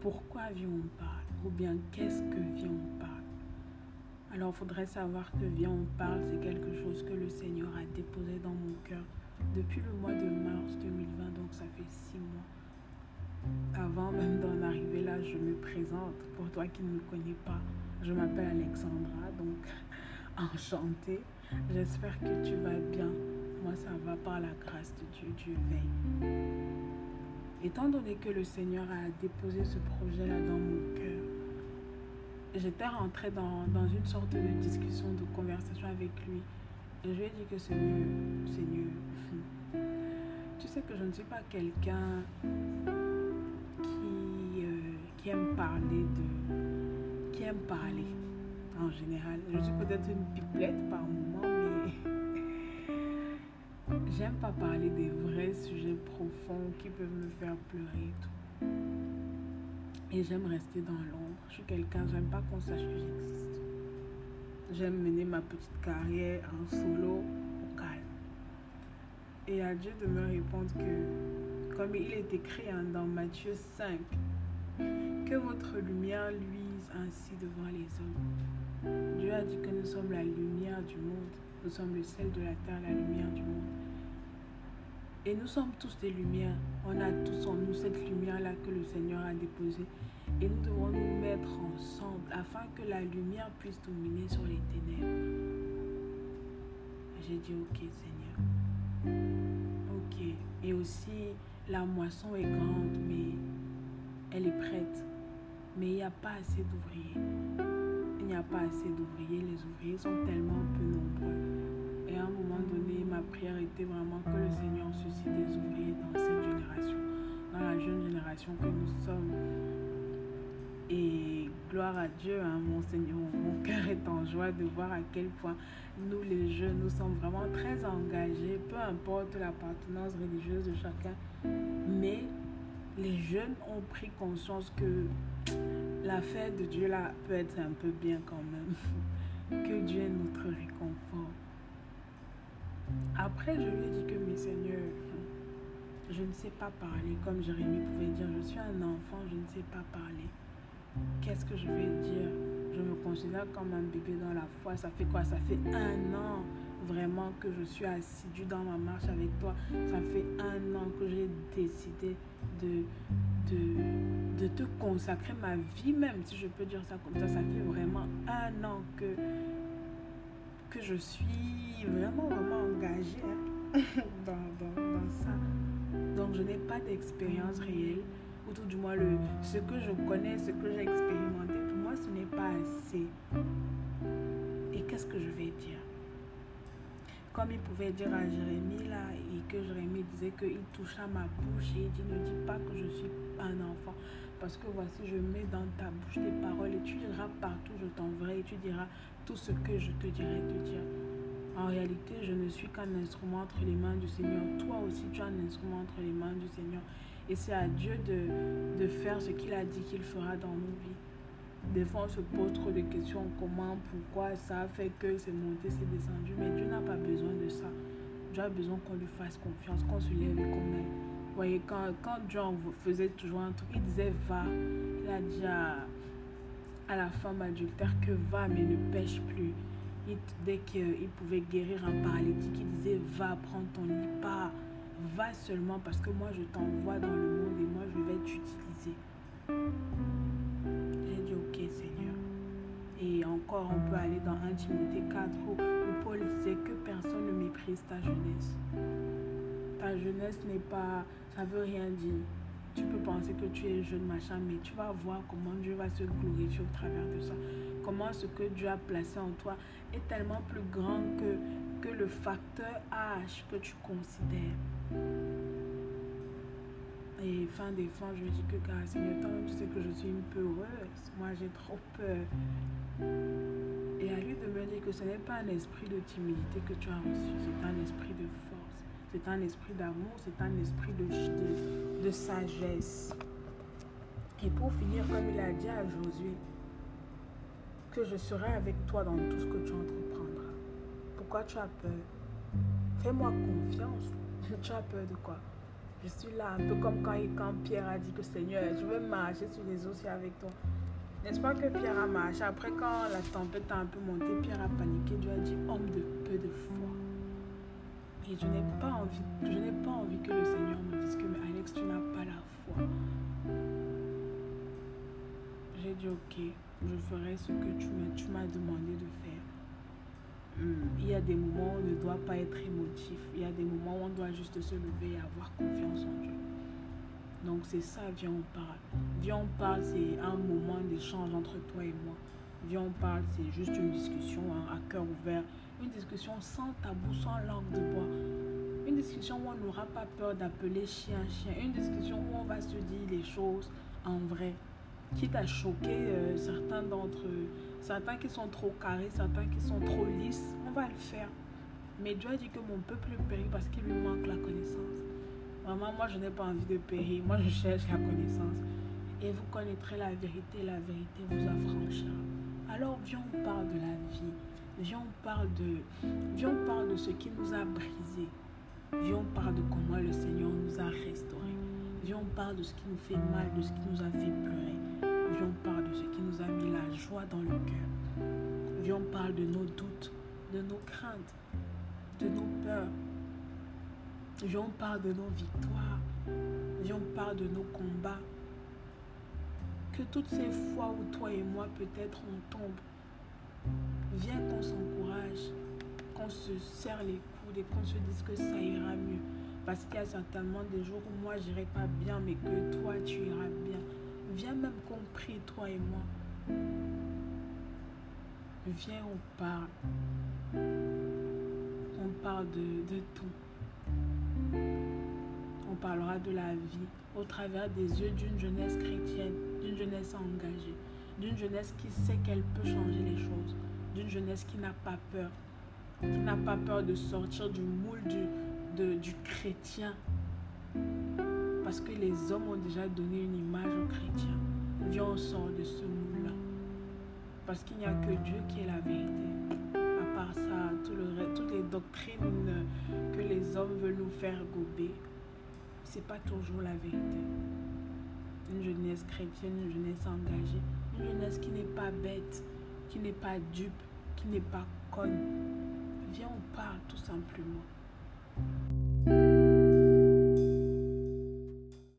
pourquoi viens on parle Ou bien qu'est-ce que viens on parle? Alors, il faudrait savoir que viens on parle, c'est quelque chose que le Seigneur a déposé dans mon cœur depuis le mois de mars 2020, donc ça fait six mois. Avant même d'en arriver là, je me présente. Pour toi qui ne me connais pas, je m'appelle Alexandra, donc enchantée. J'espère que tu vas bien. Moi, ça va par la grâce de Dieu. Dieu veille. Étant donné que le Seigneur a déposé ce projet-là dans mon cœur, j'étais rentrée dans, dans, une sorte de discussion, de conversation avec lui. Et je lui ai dit que Seigneur, Seigneur, tu sais que je ne suis pas quelqu'un qui, euh, qui aime parler de... qui aime parler en général. Je suis peut-être une pipelette par moment, j'aime pas parler des vrais sujets profonds qui peuvent me faire pleurer et tout. Et j'aime rester dans l'ombre. Je suis quelqu'un, j'aime pas qu'on sache que j'existe. J'aime mener ma petite carrière en solo au calme. Et à Dieu de me répondre que, comme il est écrit hein, dans Matthieu 5, que votre lumière luise ainsi devant les hommes. Dieu a dit que nous sommes la lumière du monde. Nous sommes le sel de la terre, la lumière du monde. Et nous sommes tous des lumières. On a tous en nous cette lumière-là que le Seigneur a déposée. Et nous devons nous mettre ensemble afin que la lumière puisse dominer sur les ténèbres. J'ai dit, ok Seigneur. Ok. Et aussi, la moisson est grande, mais elle est prête. Mais il n'y a pas assez d'ouvriers. Il n'y a pas assez d'ouvriers. Les ouvriers sont tellement peu nombreux. À un moment donné, ma prière était vraiment que le Seigneur suscite des ouvriers dans cette génération, dans la jeune génération que nous sommes. Et gloire à Dieu, hein, mon Seigneur, mon cœur est en joie de voir à quel point nous les jeunes, nous sommes vraiment très engagés, peu importe l'appartenance religieuse de chacun. Mais les jeunes ont pris conscience que l'affaire de Dieu là peut être un peu bien quand même. que Dieu est notre réconfort. Après, je lui ai dit que, mes seigneurs, je ne sais pas parler, comme Jérémie pouvait dire, je suis un enfant, je ne sais pas parler. Qu'est-ce que je vais dire? Je me considère comme un bébé dans la foi. Ça fait quoi? Ça fait un an vraiment que je suis assidue dans ma marche avec toi. Ça fait un an que j'ai décidé de, de, de te consacrer ma vie même, si je peux dire ça comme ça. Ça fait vraiment un an que que je suis vraiment, vraiment engagée hein, dans, dans, dans, ça. Donc, je n'ai pas d'expérience réelle, ou tout du moins, le, ce que je connais, ce que j'ai expérimenté, pour moi, ce n'est pas assez. Et qu'est-ce que je vais dire? Comme il pouvait dire à Jérémie, là, et que Jérémie disait qu'il toucha ma bouche, et il dit, ne dis pas que je suis un enfant. Parce que voici, je mets dans ta bouche des paroles et tu diras partout, je t'enverrai et tu diras tout ce que je te dirai de dire. En réalité, je ne suis qu'un instrument entre les mains du Seigneur. Toi aussi, tu es un instrument entre les mains du Seigneur. Et c'est à Dieu de, de faire ce qu'il a dit qu'il fera dans nos vies. Des fois, on se pose trop de questions. Comment, pourquoi, ça fait que c'est monté, c'est descendu. Mais Dieu n'a pas besoin de ça. Dieu a besoin qu'on lui fasse confiance, qu'on se lève et qu'on aille. Voyez, quand, quand John faisait toujours un truc, il disait va. Il a dit à, à la femme adultère que va, mais ne pêche plus. Il, dès qu'il pouvait guérir un paralytique, il disait va, prends ton lit, pas. Va seulement parce que moi je t'envoie dans le monde et moi je vais t'utiliser. J'ai dit ok Seigneur. Et encore, on peut aller dans 1 Timothée 4 où, où Paul disait que personne ne méprise ta jeunesse. Ta jeunesse n'est pas, ça veut rien dire. Tu peux penser que tu es jeune, machin, mais tu vas voir comment Dieu va se glorifier au travers de ça. Comment ce que Dieu a placé en toi est tellement plus grand que, que le facteur âge que tu considères. Et fin des fins, je me dis que, car Seigneur, toi tu sais que je suis un peu heureuse. Moi, j'ai trop peur. Et à lui de me dire que ce n'est pas un esprit de timidité que tu as reçu, c'est un esprit de force, c'est un esprit d'amour, c'est un esprit de, de, de, sagesse. Et pour finir, comme il a dit à Josué, que je serai avec toi dans tout ce que tu entreprendras. Pourquoi tu as peur? Fais-moi confiance. Tu as peur de quoi? Je suis là, un peu comme quand, quand Pierre a dit que Seigneur, je veux marcher sur les océans avec toi. N'est-ce pas que Pierre a marché? Après, quand la tempête a un peu monté, Pierre a paniqué. Dieu a dit homme de peu de foi. Je n'ai pas envie, je n'ai pas envie que le Seigneur me dise que mais Alex, tu n'as pas la foi. J'ai dit ok, je ferai ce que tu m'as demandé de faire. Il y a des moments où on ne doit pas être émotif. Il y a des moments où on doit juste se lever et avoir confiance en Dieu. Donc c'est ça, viens on parle. Viens on parle, c'est un moment d'échange entre toi et moi. Viens on parle, c'est juste une discussion hein, à cœur ouvert. Une discussion sans tabou, sans langue de bois. Une discussion où on n'aura pas peur d'appeler chien chien. Une discussion où on va se dire les choses en vrai. Quitte à choquer euh, certains d'entre eux. Certains qui sont trop carrés, certains qui sont trop lisses. On va le faire. Mais Dieu a dit que mon peuple périt parce qu'il lui manque la connaissance. Vraiment, moi, je n'ai pas envie de périr. Moi, je cherche la connaissance. Et vous connaîtrez la vérité. La vérité vous affranchira. Alors, viens, on parle de la vie. Viens, on parle de, viens, on de ce qui nous a brisé. Viens, on parle de comment le Seigneur nous a restaurés. Viens, on parle de ce qui nous fait mal, de ce qui nous a fait pleurer. Viens, on parle de ce qui nous a mis la joie dans le cœur. Viens, on parle de nos doutes, de nos craintes, de nos peurs, Viens, on parle de nos victoires. Viens, on parle de nos combats. Toutes ces fois où toi et moi, peut-être, on tombe, viens qu'on s'encourage, qu'on se serre les coudes et qu'on se dise que ça ira mieux. Parce qu'il y a certainement des jours où moi, j'irai pas bien, mais que toi, tu iras bien. Viens même qu'on prie, toi et moi. Viens, on parle. On parle de, tout parlera de la vie au travers des yeux d'une jeunesse chrétienne, d'une jeunesse engagée, d'une jeunesse qui sait qu'elle peut changer les choses, d'une jeunesse qui n'a pas peur, qui n'a pas peur de sortir du moule du, chrétien. Parce que les hommes ont déjà donné une image aux chrétiens. Viens, on sort de ce moule-là. Parce qu'il n'y a que Dieu qui est la vérité. À part ça, toutes les doctrines que les hommes veulent nous faire gober, c'est pas toujours la vérité. Une jeunesse chrétienne, une jeunesse engagée, une jeunesse qui n'est pas bête, qui n'est pas dupe, qui n'est pas conne. Viens, on parle tout simplement.